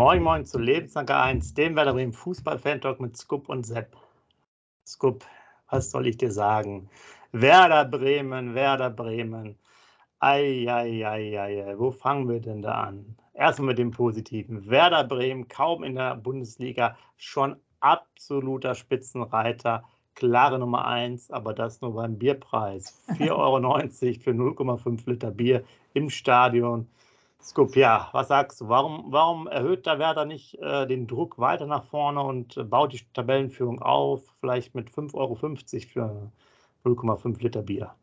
Moin Moin zu Lebensanker 1, dem Werder Bremen Fußball-Fan-Talk mit Scoop und Sepp. Scoop, was soll ich dir sagen? Werder Bremen, Werder Bremen. Eieieiei, wo fangen wir denn da an? Erstmal mit dem Positiven. Werder Bremen kaum in der Bundesliga, schon absoluter Spitzenreiter, klare Nummer 1, aber das nur beim Bierpreis. 4,90 Euro für 0,5 Liter Bier im Stadion. Scoop, ja, was sagst du? Warum, warum erhöht der Werder nicht äh, den Druck weiter nach vorne und äh, baut die Tabellenführung auf, vielleicht mit 5,50 Euro für 0,5 Liter Bier?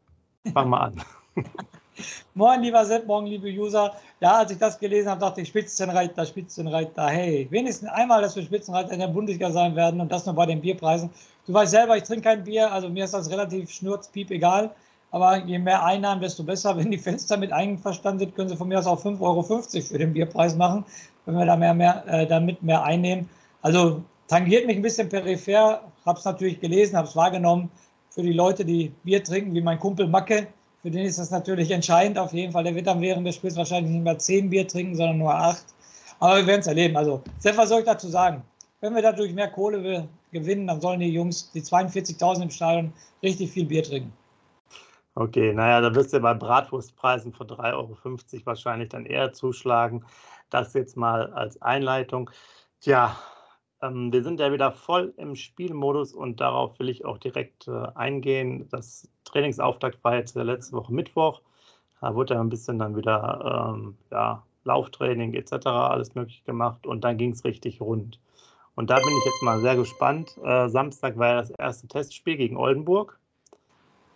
Fang mal an. Moin, lieber Sepp, morgen, liebe User. Ja, als ich das gelesen habe, dachte ich, Spitzenreiter, Spitzenreiter, hey, wenigstens einmal, dass wir Spitzenreiter in der Bundesliga sein werden und das nur bei den Bierpreisen. Du weißt selber, ich trinke kein Bier, also mir ist das relativ schnurzpiep egal. Aber je mehr Einnahmen, desto besser. Wenn die Fans damit einverstanden sind, können sie von mir aus auch 5,50 Euro für den Bierpreis machen, wenn wir da mehr, mehr, äh, damit mehr einnehmen. Also tangiert mich ein bisschen peripher, habe es natürlich gelesen, habe es wahrgenommen. Für die Leute, die Bier trinken, wie mein Kumpel Macke, für den ist das natürlich entscheidend auf jeden Fall. Der wird dann während des Spiels wahrscheinlich nicht mehr 10 Bier trinken, sondern nur 8. Aber wir werden es erleben. Also, Sepp, was soll ich dazu sagen? Wenn wir dadurch mehr Kohle gewinnen, dann sollen die Jungs, die 42.000 im Stadion, richtig viel Bier trinken. Okay, naja, da wirst du bei Bratwurstpreisen von 3,50 Euro wahrscheinlich dann eher zuschlagen. Das jetzt mal als Einleitung. Tja, ähm, wir sind ja wieder voll im Spielmodus und darauf will ich auch direkt äh, eingehen. Das Trainingsauftakt war jetzt letzte Woche Mittwoch. Da wurde ja ein bisschen dann wieder ähm, ja, Lauftraining etc. alles möglich gemacht und dann ging es richtig rund. Und da bin ich jetzt mal sehr gespannt. Äh, Samstag war ja das erste Testspiel gegen Oldenburg.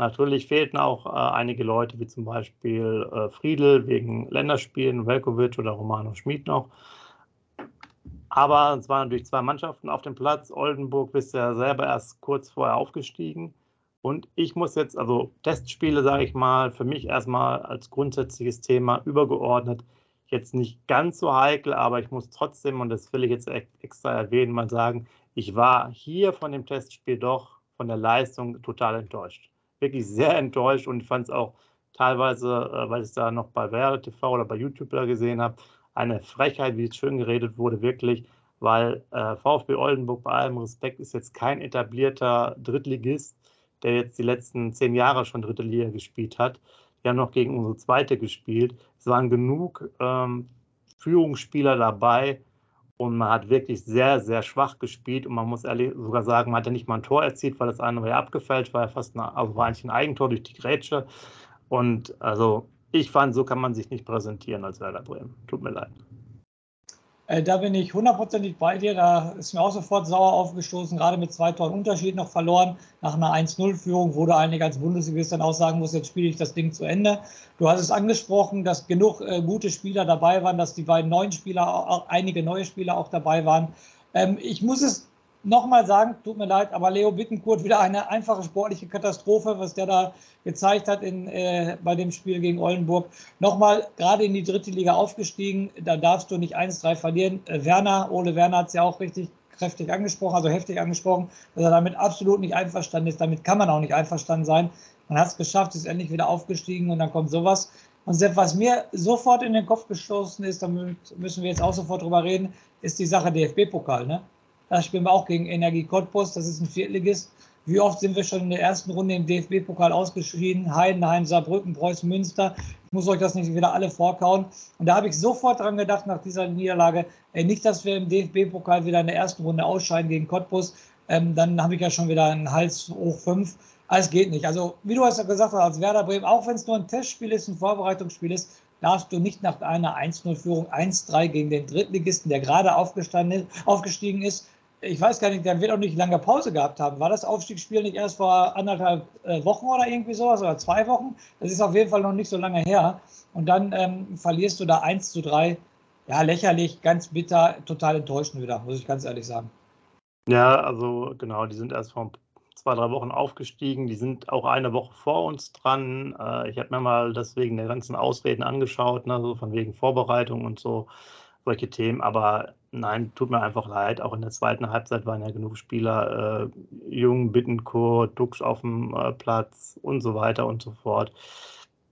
Natürlich fehlten auch äh, einige Leute, wie zum Beispiel äh, Friedel wegen Länderspielen, Velkovic oder Romano Schmid noch. Aber es waren natürlich zwei Mannschaften auf dem Platz. Oldenburg bist ja selber erst kurz vorher aufgestiegen. Und ich muss jetzt, also Testspiele, sage ich mal, für mich erstmal als grundsätzliches Thema übergeordnet, jetzt nicht ganz so heikel, aber ich muss trotzdem, und das will ich jetzt extra erwähnen, mal sagen, ich war hier von dem Testspiel doch von der Leistung total enttäuscht wirklich sehr enttäuscht und fand es auch teilweise, äh, weil ich es da noch bei Werder TV oder bei YouTube gesehen habe, eine Frechheit, wie es schön geredet wurde, wirklich, weil äh, VfB Oldenburg bei allem Respekt ist jetzt kein etablierter Drittligist, der jetzt die letzten zehn Jahre schon dritte Liga gespielt hat. Die haben noch gegen unsere zweite gespielt. Es waren genug ähm, Führungsspieler dabei, und man hat wirklich sehr, sehr schwach gespielt. Und man muss ehrlich sogar sagen, man hat ja nicht mal ein Tor erzielt, weil das eine war ja abgefällt, war ja fast eine, also war eigentlich ein Eigentor durch die Grätsche. Und also ich fand, so kann man sich nicht präsentieren als Werder Bremen. Tut mir leid. Äh, da bin ich hundertprozentig bei dir. Da ist mir auch sofort sauer aufgestoßen, gerade mit zwei Toren Unterschied noch verloren. Nach einer 1-0-Führung, wo du eigentlich als Bundesligist dann auch sagen musst, jetzt spiele ich das Ding zu Ende. Du hast es angesprochen, dass genug äh, gute Spieler dabei waren, dass die beiden neuen Spieler, auch einige neue Spieler auch dabei waren. Ähm, ich muss es nochmal sagen, tut mir leid, aber Leo Bittenkurt wieder eine einfache sportliche Katastrophe, was der da gezeigt hat in, äh, bei dem Spiel gegen Oldenburg. Nochmal gerade in die dritte Liga aufgestiegen, da darfst du nicht 1-3 verlieren. Äh, Werner, Ole Werner hat es ja auch richtig kräftig angesprochen, also heftig angesprochen, dass er damit absolut nicht einverstanden ist. Damit kann man auch nicht einverstanden sein. Man hat es geschafft, ist endlich wieder aufgestiegen und dann kommt sowas. Und Sepp, was mir sofort in den Kopf gestoßen ist, da müssen wir jetzt auch sofort drüber reden, ist die Sache DFB-Pokal. Ne? Da spielen wir auch gegen Energie Cottbus. Das ist ein Viertligist. Wie oft sind wir schon in der ersten Runde im DFB-Pokal ausgeschieden? Heidenheim, Saarbrücken, Preußen, Münster. Ich muss euch das nicht wieder alle vorkauen. Und da habe ich sofort dran gedacht, nach dieser Niederlage, ey, nicht, dass wir im DFB-Pokal wieder in der ersten Runde ausscheiden gegen Cottbus. Ähm, dann habe ich ja schon wieder einen Hals hoch fünf. Alles geht nicht. Also, wie du hast ja gesagt als Werder Bremen, auch wenn es nur ein Testspiel ist, ein Vorbereitungsspiel ist, darfst du nicht nach einer 1-0-Führung 1-3 gegen den Drittligisten, der gerade aufgestiegen ist, ich weiß gar nicht, der wird auch nicht lange Pause gehabt haben. War das Aufstiegsspiel nicht erst vor anderthalb äh, Wochen oder irgendwie sowas oder zwei Wochen? Das ist auf jeden Fall noch nicht so lange her. Und dann ähm, verlierst du da 1 zu 3. Ja, lächerlich, ganz bitter, total enttäuschend wieder, muss ich ganz ehrlich sagen. Ja, also genau, die sind erst vor zwei, drei Wochen aufgestiegen. Die sind auch eine Woche vor uns dran. Äh, ich habe mir mal deswegen der ganzen Ausreden angeschaut, ne, so von wegen Vorbereitung und so solche Themen. Aber nein, tut mir einfach leid. Auch in der zweiten Halbzeit waren ja genug Spieler, äh, Jung, Bittencourt, Dux auf dem äh, Platz und so weiter und so fort.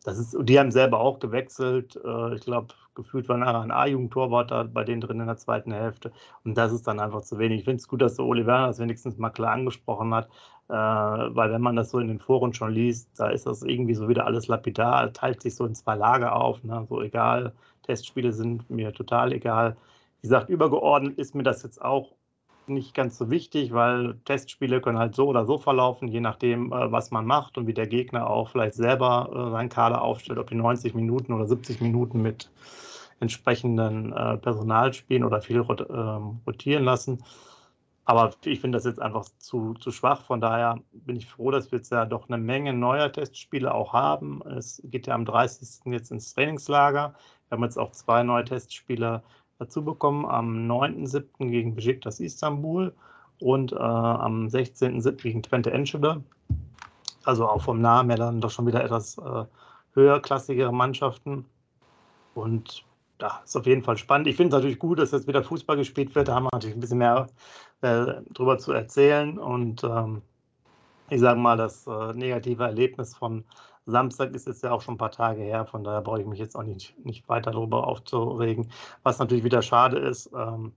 Das ist, die haben selber auch gewechselt. Äh, ich glaube, gefühlt war nachher ein A-Jugendtorwart da bei denen drin in der zweiten Hälfte. Und das ist dann einfach zu wenig. Ich finde es gut, dass der Werner das wenigstens mal klar angesprochen hat, äh, weil wenn man das so in den Foren schon liest, da ist das irgendwie so wieder alles lapidar, teilt sich so in zwei Lager auf, ne? so egal. Testspiele sind mir total egal. Wie gesagt, übergeordnet ist mir das jetzt auch nicht ganz so wichtig, weil Testspiele können halt so oder so verlaufen, je nachdem, äh, was man macht und wie der Gegner auch vielleicht selber äh, seinen Kader aufstellt, ob die 90 Minuten oder 70 Minuten mit entsprechenden äh, Personal spielen oder viel ähm, rotieren lassen. Aber ich finde das jetzt einfach zu, zu schwach. Von daher bin ich froh, dass wir jetzt ja doch eine Menge neuer Testspiele auch haben. Es geht ja am 30. jetzt ins Trainingslager. Wir haben jetzt auch zwei neue Testspiele dazu bekommen am 9.7. gegen Besiktas Istanbul und äh, am 16.7. gegen Twente Enschede. Also auch vom Namen her dann doch schon wieder etwas äh, höherklassigere Mannschaften. Und ja, ist auf jeden Fall spannend. Ich finde es natürlich gut, dass jetzt wieder Fußball gespielt wird. Da haben wir natürlich ein bisschen mehr äh, drüber zu erzählen. Und ähm, ich sage mal, das äh, negative Erlebnis von Samstag ist jetzt ja auch schon ein paar Tage her, von daher brauche ich mich jetzt auch nicht, nicht weiter darüber aufzuregen. Was natürlich wieder schade ist, ähm,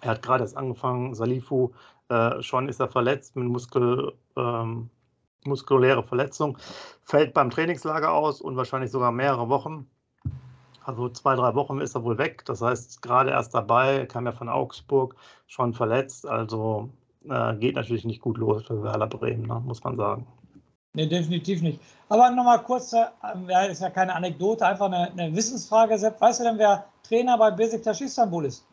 er hat gerade erst angefangen, Salifu, äh, schon ist er verletzt mit Muskel, ähm, muskuläre Verletzung, fällt beim Trainingslager aus und wahrscheinlich sogar mehrere Wochen. Also zwei, drei Wochen ist er wohl weg. Das heißt, gerade erst dabei, kam ja von Augsburg, schon verletzt. Also äh, geht natürlich nicht gut los für Werder Bremen, ne, muss man sagen. Nee, definitiv nicht. Aber nochmal kurz, äh, ja, ist ja keine Anekdote, einfach eine, eine, Wissensfrage, Sepp. Weißt du denn, wer Trainer bei Besiktas Istanbul ist?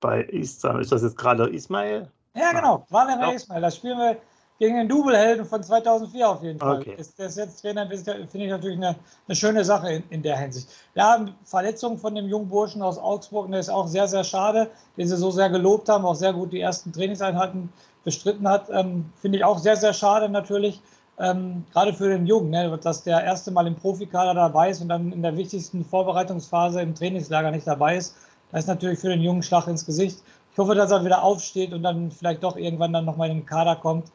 Bei Istanbul, ist das jetzt gerade Ismail? Ja, genau, Valeria Ismail. Das spielen wir gegen den Double-Helden von 2004 auf jeden Fall. Okay. Ist, ist jetzt Trainer, finde ich natürlich eine, eine schöne Sache in, in, der Hinsicht. Ja, Verletzung von dem jungen Burschen aus Augsburg, der ist auch sehr, sehr schade, den sie so sehr gelobt haben, auch sehr gut die ersten Trainingseinheiten bestritten hat. Ähm, Finde ich auch sehr, sehr schade natürlich. Ähm, gerade für den Jungen, ne, dass der erste Mal im Profikader dabei ist und dann in der wichtigsten Vorbereitungsphase im Trainingslager nicht dabei ist. Das ist natürlich für den Jungen Schlag ins Gesicht. Ich hoffe, dass er wieder aufsteht und dann vielleicht doch irgendwann dann nochmal in den Kader kommt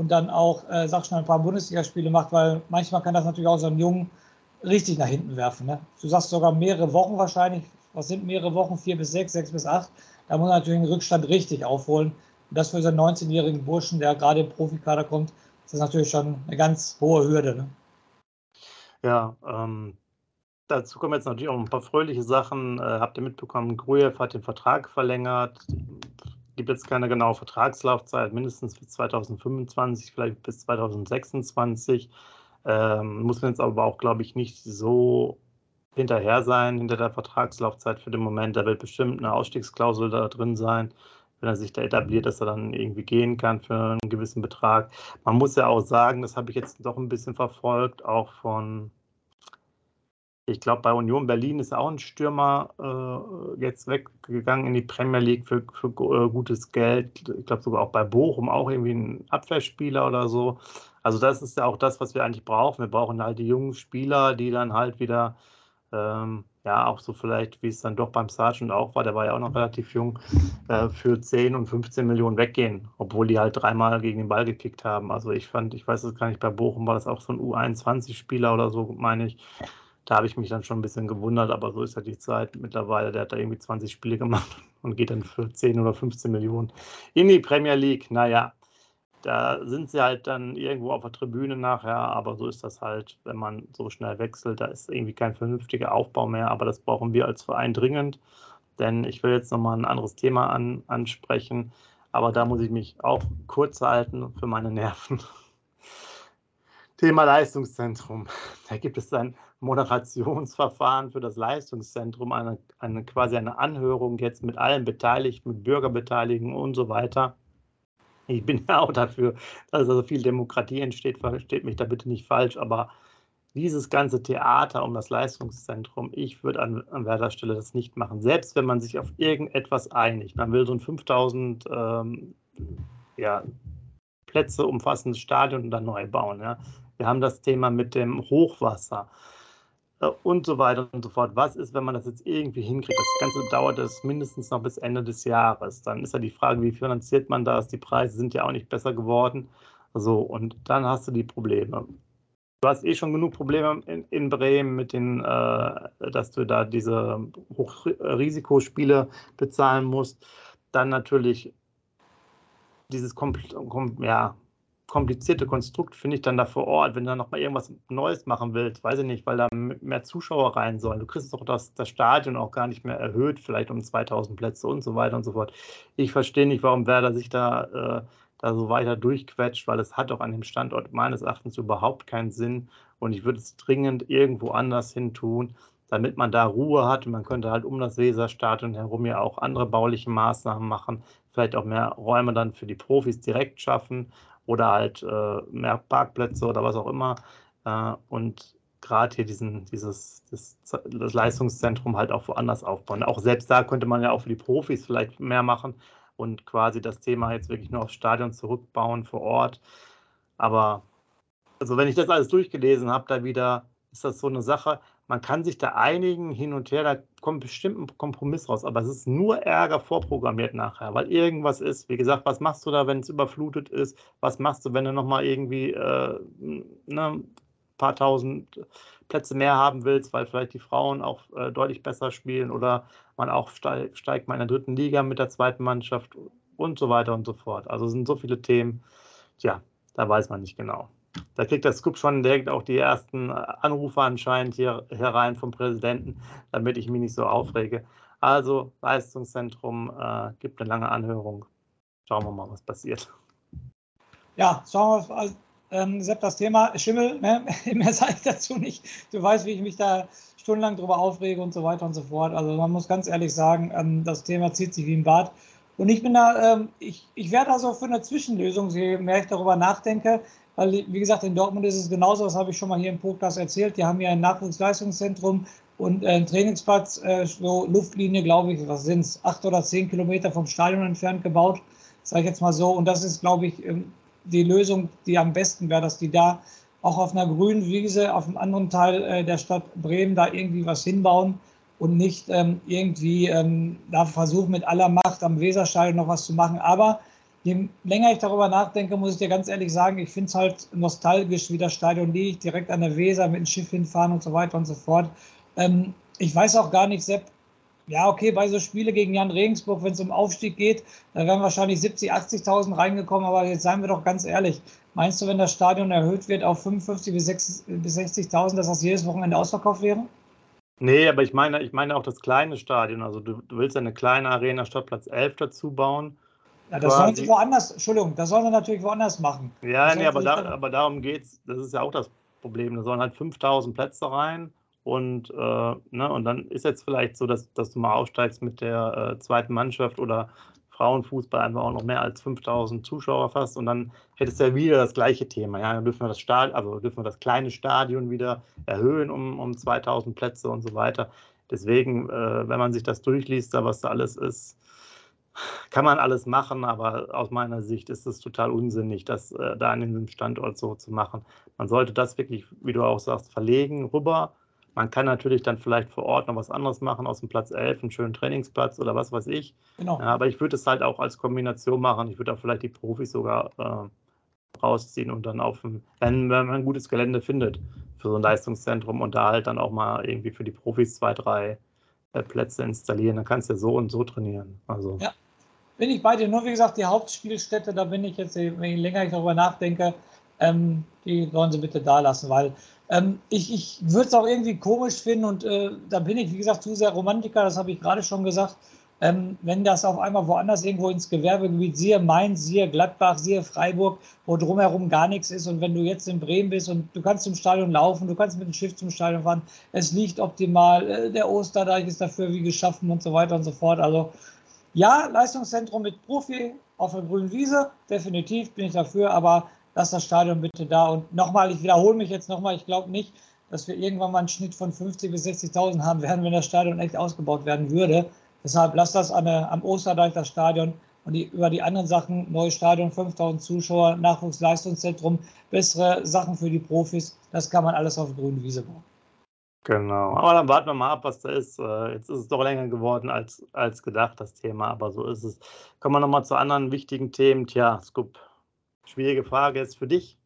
und dann auch, äh, sag schon, ein paar Bundesligaspiele macht, weil manchmal kann das natürlich auch so einen Jungen richtig nach hinten werfen. Ne? Du sagst sogar mehrere Wochen wahrscheinlich. Was sind mehrere Wochen? Vier bis sechs, sechs bis acht. Da muss er natürlich den Rückstand richtig aufholen. Und das für so einen 19-jährigen Burschen, der gerade im Profikader kommt, ist das natürlich schon eine ganz hohe Hürde. Ne? Ja, ähm, dazu kommen jetzt natürlich auch ein paar fröhliche Sachen. Äh, habt ihr mitbekommen, Grujew hat den Vertrag verlängert. Gibt jetzt keine genaue Vertragslaufzeit, mindestens bis 2025, vielleicht bis 2026. Ähm, muss man jetzt aber auch, glaube ich, nicht so hinterher sein hinter der Vertragslaufzeit für den Moment. Da wird bestimmt eine Ausstiegsklausel da drin sein wenn er sich da etabliert, dass er dann irgendwie gehen kann für einen gewissen Betrag. Man muss ja auch sagen, das habe ich jetzt doch ein bisschen verfolgt, auch von, ich glaube, bei Union Berlin ist auch ein Stürmer äh, jetzt weggegangen in die Premier League für, für äh, gutes Geld. Ich glaube sogar auch bei Bochum auch irgendwie ein Abwehrspieler oder so. Also das ist ja auch das, was wir eigentlich brauchen. Wir brauchen halt die jungen Spieler, die dann halt wieder ähm, ja, auch so vielleicht, wie es dann doch beim Sargent auch war, der war ja auch noch relativ jung, äh, für 10 und 15 Millionen weggehen, obwohl die halt dreimal gegen den Ball gekickt haben. Also ich fand, ich weiß es gar nicht, bei Bochum war das auch so ein U21-Spieler oder so, meine ich. Da habe ich mich dann schon ein bisschen gewundert, aber so ist ja die Zeit mittlerweile. Der hat da irgendwie 20 Spiele gemacht und geht dann für 10 oder 15 Millionen in die Premier League. Naja, da sind sie halt dann irgendwo auf der Tribüne nachher, aber so ist das halt, wenn man so schnell wechselt, da ist irgendwie kein vernünftiger Aufbau mehr, aber das brauchen wir als Verein dringend, denn ich will jetzt nochmal ein anderes Thema an, ansprechen, aber da muss ich mich auch kurz halten für meine Nerven. Thema Leistungszentrum. Da gibt es ein Moderationsverfahren für das Leistungszentrum, eine, eine quasi eine Anhörung jetzt mit allen Beteiligten, mit Bürgerbeteiligung und so weiter. Ich bin ja auch dafür, dass also viel Demokratie entsteht, versteht mich da bitte nicht falsch, aber dieses ganze Theater um das Leistungszentrum, ich würde an, an Werder Stelle das nicht machen. Selbst wenn man sich auf irgendetwas einigt, man will so ein 5000 ähm, ja, Plätze umfassendes Stadion dann neu bauen. Ja. Wir haben das Thema mit dem Hochwasser. Äh, und so weiter und so fort. Was ist, wenn man das jetzt irgendwie hinkriegt? Das Ganze dauert es mindestens noch bis Ende des Jahres. Dann ist ja die Frage, wie finanziert man das? Die Preise sind ja auch nicht besser geworden. So, und dann hast du die Probleme. du hast eh schon genug Probleme in, in Bremen mit den, äh, dass du da diese Hochrisikospiele bezahlen musst. Dann natürlich dieses ja, komplizierte Konstrukt finde ich dann da vor Ort, wenn du dann nochmal irgendwas Neues machen willst, weiß ich nicht, weil da mehr Zuschauer rein sollen. Du kriegst doch das, das Stadion auch gar nicht mehr erhöht, vielleicht um 2000 Plätze und so weiter und so fort. Ich verstehe nicht, warum Werder sich da, äh, da so weiter durchquetscht, weil es hat auch an dem Standort meines Erachtens überhaupt keinen Sinn und ich würde es dringend irgendwo anders hin tun, damit man da Ruhe hat. Man könnte halt um das Weserstadion herum ja auch andere bauliche Maßnahmen machen, vielleicht auch mehr Räume dann für die Profis direkt schaffen oder halt äh, mehr Parkplätze oder was auch immer. Äh, und gerade hier diesen, dieses das, das, Leistungszentrum halt auch woanders aufbauen. Auch selbst da könnte man ja auch für die Profis vielleicht mehr machen und quasi das Thema jetzt wirklich nur aufs Stadion zurückbauen vor Ort. Aber also wenn ich das alles durchgelesen habe, da wieder ist das so eine Sache man kann sich da einigen hin und her, da kommt bestimmt ein Kompromiss raus, aber es ist nur Ärger vorprogrammiert nachher, weil irgendwas ist. Wie gesagt, was machst du da, wenn es überflutet ist? Was machst du, wenn du nochmal irgendwie äh, ne, ein paar tausend Plätze mehr haben willst, weil vielleicht die Frauen auch äh, deutlich besser spielen oder man auch steigt, steigt mal in der dritten Liga mit der zweiten Mannschaft und so weiter und so fort. Also sind so viele Themen, tja, da weiß man nicht genau. Da kriegt der Scoop schon direkt auch die ersten Anrufe anscheinend hier herein vom Präsidenten, damit ich mich nicht so aufrege. Also Leistungszentrum äh, gibt eine lange Anhörung. Schauen wir mal, was passiert. Ja, schauen wir mal. Ähm, Sepp, das Thema Schimmel, ne? mehr sage ich dazu nicht. Du weißt, wie ich mich da stundenlang drüber aufrege und so weiter und so fort. Also man muss ganz ehrlich sagen, ähm, das Thema zieht sich wie ein Bad. Und ich bin da, ähm, ich, ich wäre da so für eine Zwischenlösung, je mehr ich darüber nachdenke. Weil, wie gesagt, in Dortmund ist es genauso, das habe ich schon mal hier im Podcast erzählt. Die haben ja ein Nachwuchsleistungszentrum und einen Trainingsplatz, äh, so Luftlinie, glaube ich, was sind es, acht oder zehn Kilometer vom Stadion entfernt gebaut, sage ich jetzt mal so. Und das ist, glaube ich, ähm, die Lösung, die am besten wäre, dass die da auch auf einer grünen Wiese, auf einem anderen Teil äh, der Stadt Bremen da irgendwie was hinbauen und nicht ähm, irgendwie ähm, da versuchen mit aller Macht am Weserstadion noch was zu machen. Aber je länger ich darüber nachdenke, muss ich dir ganz ehrlich sagen, ich finde es halt nostalgisch, wie das Stadion liegt, direkt an der Weser mit dem Schiff hinfahren und so weiter und so fort. Ähm, ich weiß auch gar nicht, Sepp, ja, okay, bei so Spiele gegen Jan Regensburg, wenn es um Aufstieg geht, da wären wahrscheinlich 70, 80.000 reingekommen, aber jetzt seien wir doch ganz ehrlich. Meinst du, wenn das Stadion erhöht wird auf 55 bis 60.000, dass das jedes Wochenende ausverkauft wäre? Nee, aber ich meine, ich meine auch das kleine Stadion. Also du, du willst eine kleine Arena statt Platz 11 dazu bauen ja, das sollen sie woanders, Entschuldigung, das sollen wir natürlich woanders machen. Ja, nee, aber, da, aber darum geht es, das ist ja auch das Problem. Da sollen halt 5000 Plätze rein und, äh, ne, und dann ist jetzt vielleicht so, dass, dass du mal aufsteigst mit der äh, zweiten Mannschaft oder Frauenfußball einfach auch noch mehr als 5000 Zuschauer fast und dann hättest du ja wieder das gleiche Thema. Ja, dann dürfen wir das Stadion, also dürfen wir das kleine Stadion wieder erhöhen um, um 2000 Plätze und so weiter. Deswegen, äh, wenn man sich das durchliest, da was da alles ist, kann man alles machen, aber aus meiner Sicht ist es total unsinnig, das äh, da an diesem Standort so zu machen. Man sollte das wirklich, wie du auch sagst, verlegen rüber. Man kann natürlich dann vielleicht vor Ort noch was anderes machen, aus dem Platz 11, einen schönen Trainingsplatz oder was weiß ich. Genau. Ja, aber ich würde es halt auch als Kombination machen. Ich würde auch vielleicht die Profis sogar äh, rausziehen und dann auf dem, wenn, wenn man ein gutes Gelände findet für so ein Leistungszentrum und da halt dann auch mal irgendwie für die Profis zwei, drei Plätze installieren, dann kannst du so und so trainieren. Also. Ja, bin ich bei dir. Nur wie gesagt, die Hauptspielstätte, da bin ich jetzt, wenn ich länger ich darüber nachdenke, ähm, die sollen sie bitte da lassen, weil ähm, ich, ich würde es auch irgendwie komisch finden und äh, da bin ich, wie gesagt, zu sehr Romantiker, das habe ich gerade schon gesagt. Ähm, wenn das auf einmal woanders irgendwo ins Gewerbegebiet, siehe Mainz, siehe Gladbach, siehe Freiburg, wo drumherum gar nichts ist und wenn du jetzt in Bremen bist und du kannst zum Stadion laufen, du kannst mit dem Schiff zum Stadion fahren, es liegt optimal, äh, der Osterdeich ist dafür wie geschaffen und so weiter und so fort. Also ja, Leistungszentrum mit Profi auf der grünen Wiese, definitiv bin ich dafür, aber lass das Stadion bitte da. Und nochmal, ich wiederhole mich jetzt nochmal, ich glaube nicht, dass wir irgendwann mal einen Schnitt von 50.000 bis 60.000 haben werden, wenn das Stadion echt ausgebaut werden würde. Deshalb lass das an am Osterdeich, das Stadion. Und die, über die anderen Sachen, neues Stadion, 5000 Zuschauer, Nachwuchsleistungszentrum, bessere Sachen für die Profis, das kann man alles auf grünen Wiese bauen. Genau, aber dann warten wir mal ab, was da ist. Äh, jetzt ist es doch länger geworden als, als gedacht, das Thema, aber so ist es. Kommen wir nochmal zu anderen wichtigen Themen. Tja, Scoop, schwierige Frage jetzt für dich.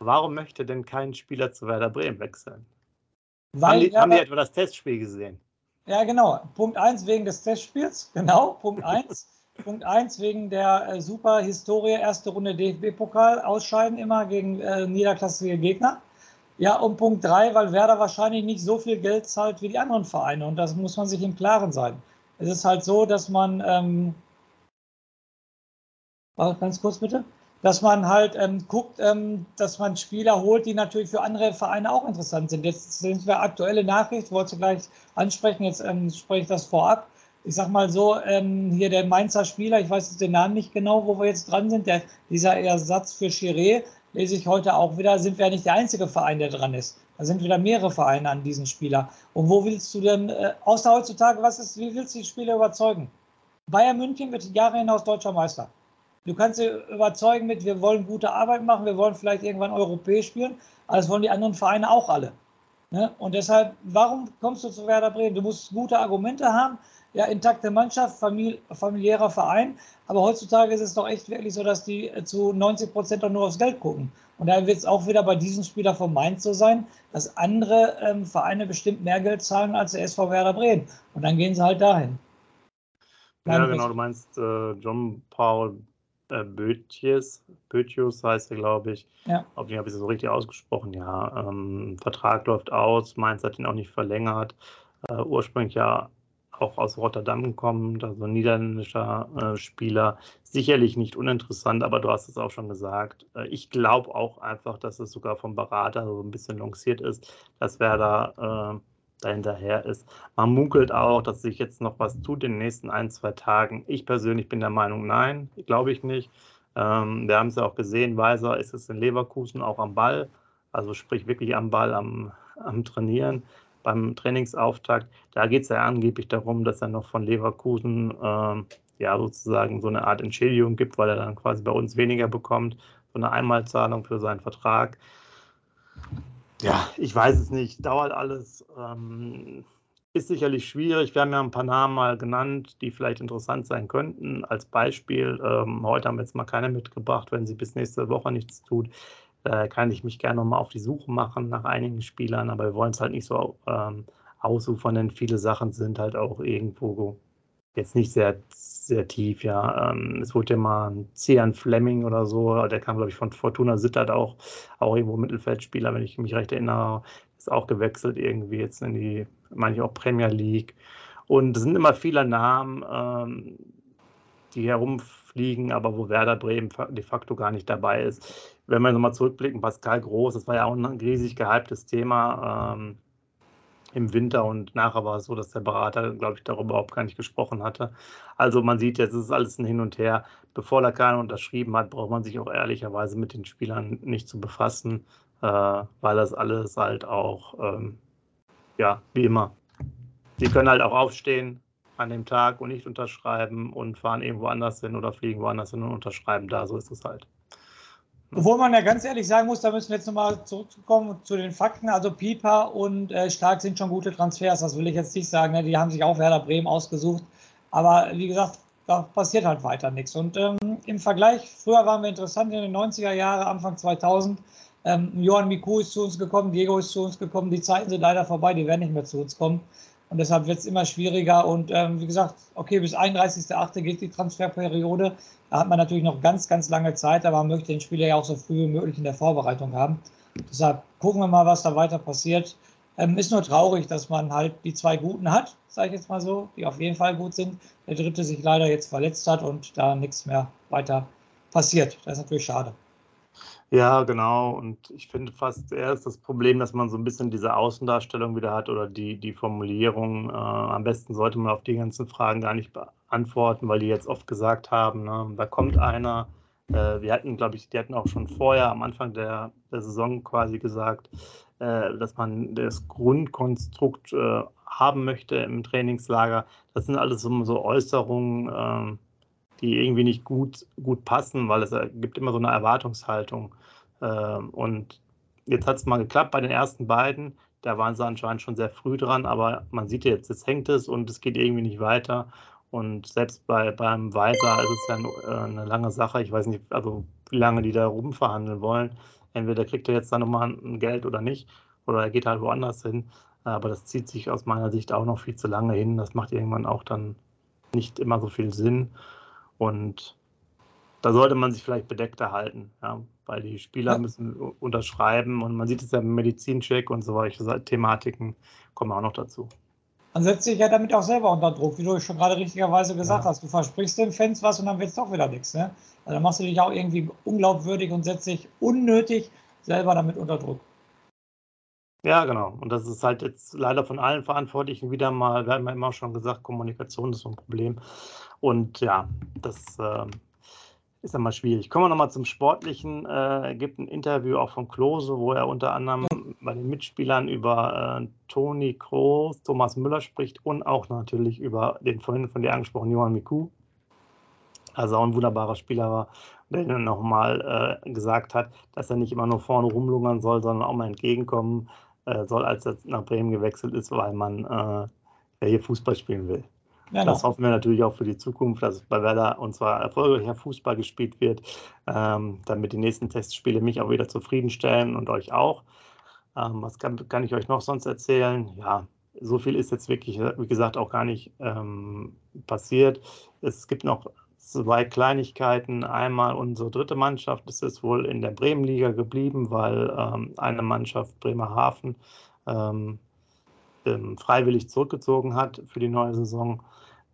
Warum möchte denn kein Spieler zu Werder Bremen wechseln? Weil, haben, die, haben die etwa das Testspiel gesehen? Ja, genau. Punkt 1 wegen des Testspiels. Genau, Punkt 1. Punkt 1 wegen der äh, super Historie, erste Runde DFB-Pokal ausscheiden immer gegen äh, niederklassige Gegner. Ja, und Punkt 3, weil Werder wahrscheinlich nicht so viel Geld zahlt wie die anderen Vereine und das muss man sich im Klaren sein. Es ist halt so, dass man, ähm, ganz kurz bitte, dass man halt ähm, guckt, ähm, dass man Spieler holt, die natürlich für andere Vereine auch interessant sind. Jetzt sind wir aktuelle Nachricht, wollte gleich ansprechen, jetzt ähm, spreche ich das vorab ich sag mal so, ähm, hier der Mainzer Spieler, ich weiß jetzt den Namen nicht genau, wo wir jetzt dran sind, der, dieser Ersatz für Chiré, lese ich heute auch wieder, sind wir ja nicht der einzige Verein, der dran ist. Da sind wieder mehrere Vereine an diesen Spieler. Und wo willst du denn, äh, außer heutzutage, was ist, wie willst du die Spieler überzeugen? Bayern München wird Jahre hinaus deutscher Meister. Du kannst sie überzeugen mit, wir wollen gute Arbeit machen, wir wollen vielleicht irgendwann europäisch spielen, aber das wollen die anderen Vereine auch alle. Ne? Und deshalb, warum kommst du zu Werder Bremen? Du musst gute Argumente haben, ja, intakte Mannschaft, famili familiärer Verein. Aber heutzutage ist es doch echt wirklich so, dass die zu 90 Prozent doch nur aufs Geld gucken. Und da wird es auch wieder bei diesem Spieler von Mainz so sein, dass andere ähm, Vereine bestimmt mehr Geld zahlen als der SV Werder Bremen. Und dann gehen sie halt dahin. Ja, genau, du meinst äh, John Paul äh, Bötjes, Bötjus heißt er, glaube ich. Ja. Auf den habe ich es so richtig ausgesprochen. Ja, ähm, Vertrag läuft aus, Mainz hat ihn auch nicht verlängert. Äh, ursprünglich ja auch aus Rotterdam kommt, also ein niederländischer äh, Spieler. Sicherlich nicht uninteressant, aber du hast es auch schon gesagt. Äh, ich glaube auch einfach, dass es sogar vom Berater so ein bisschen lanciert ist, dass Werder äh, da hinterher ist. Man munkelt auch, dass sich jetzt noch was tut in den nächsten ein, zwei Tagen. Ich persönlich bin der Meinung, nein, glaube ich nicht. Ähm, wir haben es ja auch gesehen, Weiser ist es in Leverkusen auch am Ball, also sprich wirklich am Ball, am, am Trainieren beim Trainingsauftakt. Da geht es ja angeblich darum, dass er noch von Leverkusen äh, ja sozusagen so eine Art Entschädigung gibt, weil er dann quasi bei uns weniger bekommt, so eine Einmalzahlung für seinen Vertrag. Ja, ich weiß es nicht, dauert alles. Ähm, ist sicherlich schwierig. Wir haben ja ein paar Namen mal genannt, die vielleicht interessant sein könnten. Als Beispiel, ähm, heute haben wir jetzt mal keine mitgebracht, wenn sie bis nächste Woche nichts tut. Da kann ich mich gerne nochmal auf die Suche machen nach einigen Spielern, aber wir wollen es halt nicht so ähm, ausufern, denn viele Sachen sind halt auch irgendwo jetzt nicht sehr, sehr tief. Ja, ähm, es wurde ja mal ein Cian Fleming oder so, der kam, glaube ich, von Fortuna Sittard auch, auch irgendwo Mittelfeldspieler, wenn ich mich recht erinnere, ist auch gewechselt irgendwie jetzt in die, meine ich auch Premier League. Und es sind immer viele Namen, ähm, die herumfliegen, aber wo Werder Bremen de facto gar nicht dabei ist wenn wir nochmal zurückblicken, Pascal Groß, das war ja auch ein riesig gehyptes Thema ähm, im Winter und nachher war es so, dass der Berater, glaube ich, darüber überhaupt gar nicht gesprochen hatte. Also man sieht jetzt, es ist alles ein Hin und Her. Bevor keiner unterschrieben hat, braucht man sich auch ehrlicherweise mit den Spielern nicht zu befassen, äh, weil das alles halt auch, ähm, ja, wie immer. Sie können halt auch aufstehen an dem Tag und nicht unterschreiben und fahren irgendwo anders hin oder fliegen woanders hin und unterschreiben da. So ist es halt. Obwohl man ja ganz ehrlich sagen muss, da müssen wir jetzt nochmal zurückkommen zu den Fakten. Also Pieper und äh, Stark sind schon gute Transfers, das will ich jetzt nicht sagen. Ne? Die haben sich auch Werder Bremen ausgesucht. Aber wie gesagt, da passiert halt weiter nichts. Und ähm, im Vergleich, früher waren wir interessant in den 90er Jahren, Anfang 2000. Ähm, Johann Miku ist zu uns gekommen, Diego ist zu uns gekommen. Die Zeiten sind leider vorbei, die werden nicht mehr zu uns kommen. Und deshalb wird es immer schwieriger. Und ähm, wie gesagt, okay, bis 31.08. geht die Transferperiode. Da hat man natürlich noch ganz, ganz lange Zeit, aber man möchte den Spieler ja auch so früh wie möglich in der Vorbereitung haben. Deshalb gucken wir mal, was da weiter passiert. Ähm, ist nur traurig, dass man halt die zwei Guten hat, sage ich jetzt mal so, die auf jeden Fall gut sind. Der dritte sich leider jetzt verletzt hat und da nichts mehr weiter passiert. Das ist natürlich schade. Ja, genau. Und ich finde fast eher ist das Problem, dass man so ein bisschen diese Außendarstellung wieder hat oder die, die Formulierung. Äh, am besten sollte man auf die ganzen Fragen gar nicht beantworten, weil die jetzt oft gesagt haben, ne, da kommt einer. Äh, wir hatten, glaube ich, die hatten auch schon vorher am Anfang der, der Saison quasi gesagt, äh, dass man das Grundkonstrukt äh, haben möchte im Trainingslager. Das sind alles so, so Äußerungen ähm, die irgendwie nicht gut, gut passen, weil es gibt immer so eine Erwartungshaltung. Ähm, und jetzt hat es mal geklappt bei den ersten beiden. Da waren sie anscheinend schon sehr früh dran, aber man sieht jetzt, jetzt hängt es und es geht irgendwie nicht weiter. Und selbst bei, beim Weiser ist es ja eine, äh, eine lange Sache. Ich weiß nicht, also wie lange die da rumverhandeln wollen. Entweder kriegt er jetzt dann nochmal ein Geld oder nicht, oder er geht halt woanders hin. Aber das zieht sich aus meiner Sicht auch noch viel zu lange hin. Das macht irgendwann auch dann nicht immer so viel Sinn. Und da sollte man sich vielleicht bedeckter halten, ja, weil die Spieler ja. müssen unterschreiben und man sieht es ja im Medizincheck und so solche Thematiken kommen auch noch dazu. Man setzt sich ja damit auch selber unter Druck, wie du schon gerade richtigerweise gesagt ja. hast. Du versprichst den Fans was und dann wird es doch wieder nichts. Ne? Also dann machst du dich auch irgendwie unglaubwürdig und setzt dich unnötig selber damit unter Druck. Ja, genau. Und das ist halt jetzt leider von allen Verantwortlichen wieder mal, wir haben ja immer schon gesagt, Kommunikation ist so ein Problem. Und ja, das äh, ist ja mal schwierig. Kommen wir nochmal zum Sportlichen. Äh, gibt ein Interview auch von Klose, wo er unter anderem bei den Mitspielern über äh, Toni Kroos, Thomas Müller spricht und auch natürlich über den vorhin von dir angesprochenen Johann Miku. Also auch ein wunderbarer Spieler war, der nochmal äh, gesagt hat, dass er nicht immer nur vorne rumlungern soll, sondern auch mal entgegenkommen soll, als er nach Bremen gewechselt ist, weil man äh, hier Fußball spielen will. Ja, das hoffen wir natürlich auch für die Zukunft, dass bei Werder und zwar erfolgreicher Fußball gespielt wird, ähm, damit die nächsten Testspiele mich auch wieder zufriedenstellen und euch auch. Ähm, was kann, kann, ich euch noch sonst erzählen? Ja, so viel ist jetzt wirklich, wie gesagt, auch gar nicht ähm, passiert. Es gibt noch zwei Kleinigkeiten. Einmal unsere dritte Mannschaft ist es wohl in der Bremenliga geblieben, weil ähm, eine Mannschaft Bremerhaven ähm, ähm, freiwillig zurückgezogen hat für die neue Saison.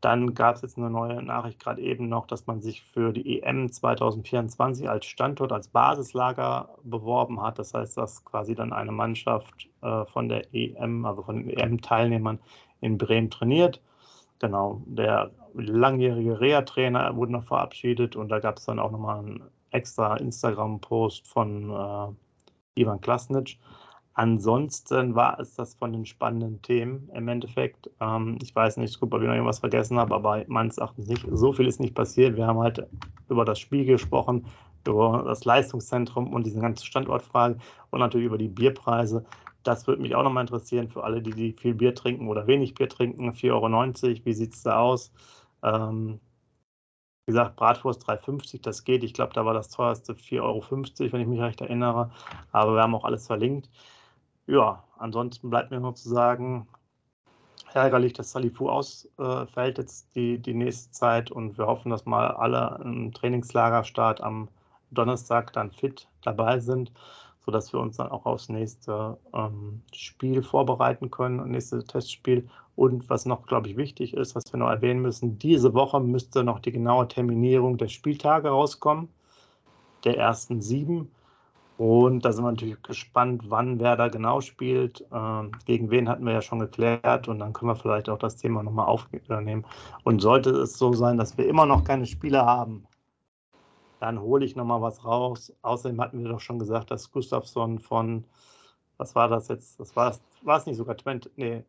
Dann gab es jetzt eine neue Nachricht gerade eben noch, dass man sich für die EM 2024 als Standort, als Basislager beworben hat. Das heißt, dass quasi dann eine Mannschaft äh, von der EM, also von den EM-Teilnehmern in Bremen trainiert. Genau, der langjährige Reha-Trainer wurde noch verabschiedet und da gab es dann auch nochmal einen extra Instagram-Post von äh, Ivan Klasnic. Ansonsten war es das von den spannenden Themen im Endeffekt. Ähm, ich weiß nicht, ob ich noch irgendwas vergessen habe, aber meines Erachtens nicht. So viel ist nicht passiert. Wir haben halt über das Spiel gesprochen, über das Leistungszentrum und diese ganze Standortfrage und natürlich über die Bierpreise. Das würde mich auch nochmal interessieren für alle, die, die viel Bier trinken oder wenig Bier trinken. 4,90 Euro, wie sieht es da aus? Ähm, wie gesagt, Bratwurst 3,50, das geht. Ich glaube, da war das teuerste 4,50 Euro, wenn ich mich recht erinnere. Aber wir haben auch alles verlinkt. Ja, ansonsten bleibt mir nur zu sagen, ärgerlich, dass Salifu ausfällt jetzt die, die nächste Zeit und wir hoffen, dass mal alle im Trainingslagerstart am Donnerstag dann fit dabei sind sodass wir uns dann auch aufs nächste ähm, Spiel vorbereiten können, das nächste Testspiel. Und was noch, glaube ich, wichtig ist, was wir noch erwähnen müssen, diese Woche müsste noch die genaue Terminierung der Spieltage rauskommen, der ersten sieben. Und da sind wir natürlich gespannt, wann wer da genau spielt. Ähm, gegen wen hatten wir ja schon geklärt und dann können wir vielleicht auch das Thema nochmal aufnehmen. Und sollte es so sein, dass wir immer noch keine Spiele haben, dann hole ich nochmal was raus. Außerdem hatten wir doch schon gesagt, dass Gustafsson von, was war das jetzt? Das war es nicht sogar Twente, nee,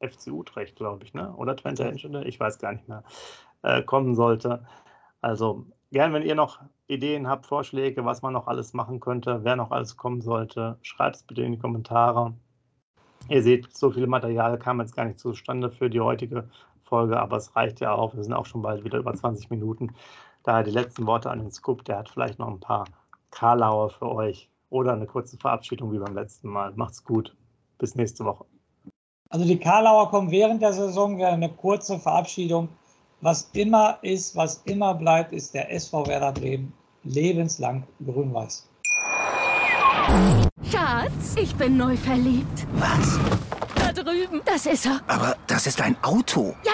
FC Utrecht, glaube ich, ne? Oder Twente Enschede, ich weiß gar nicht mehr, äh, kommen sollte. Also gern, wenn ihr noch Ideen habt, Vorschläge, was man noch alles machen könnte, wer noch alles kommen sollte, schreibt es bitte in die Kommentare. Ihr seht, so viel Material kam jetzt gar nicht zustande für die heutige Folge, aber es reicht ja auch. Wir sind auch schon bald wieder über 20 Minuten. Daher die letzten Worte an den Scoop. Der hat vielleicht noch ein paar Karlauer für euch oder eine kurze Verabschiedung wie beim letzten Mal. Macht's gut. Bis nächste Woche. Also die Karlauer kommen während der Saison wäre eine kurze Verabschiedung. Was immer ist, was immer bleibt, ist der SV Werder Bremen lebenslang grün-weiß. Schatz, ich bin neu verliebt. Was? Da drüben. Das ist er. Aber das ist ein Auto. Ja,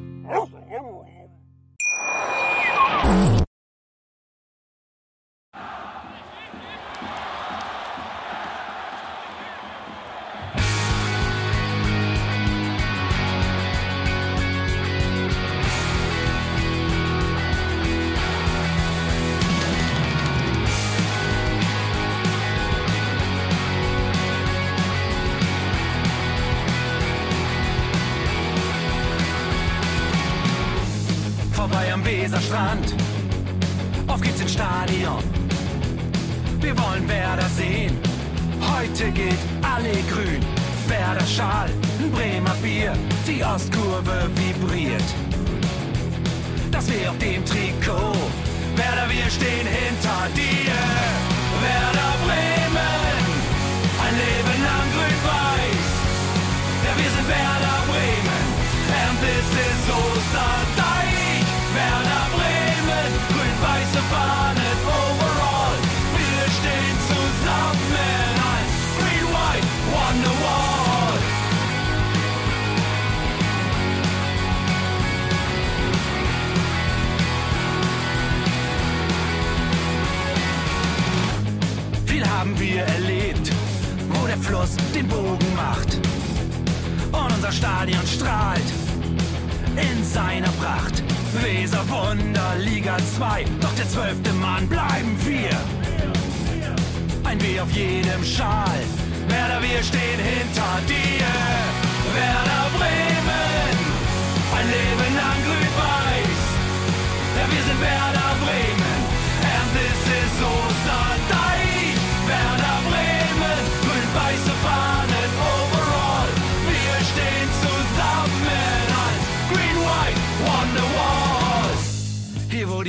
Weser Wunder, Liga 2, doch der zwölfte Mann bleiben wir. Ein W auf jedem Schal, Werder, wir stehen hinter dir. Werder Bremen, ein Leben lang grün-weiß. Ja, wir sind Werder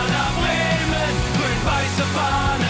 Werder Bremen, grün-weiße Fahnen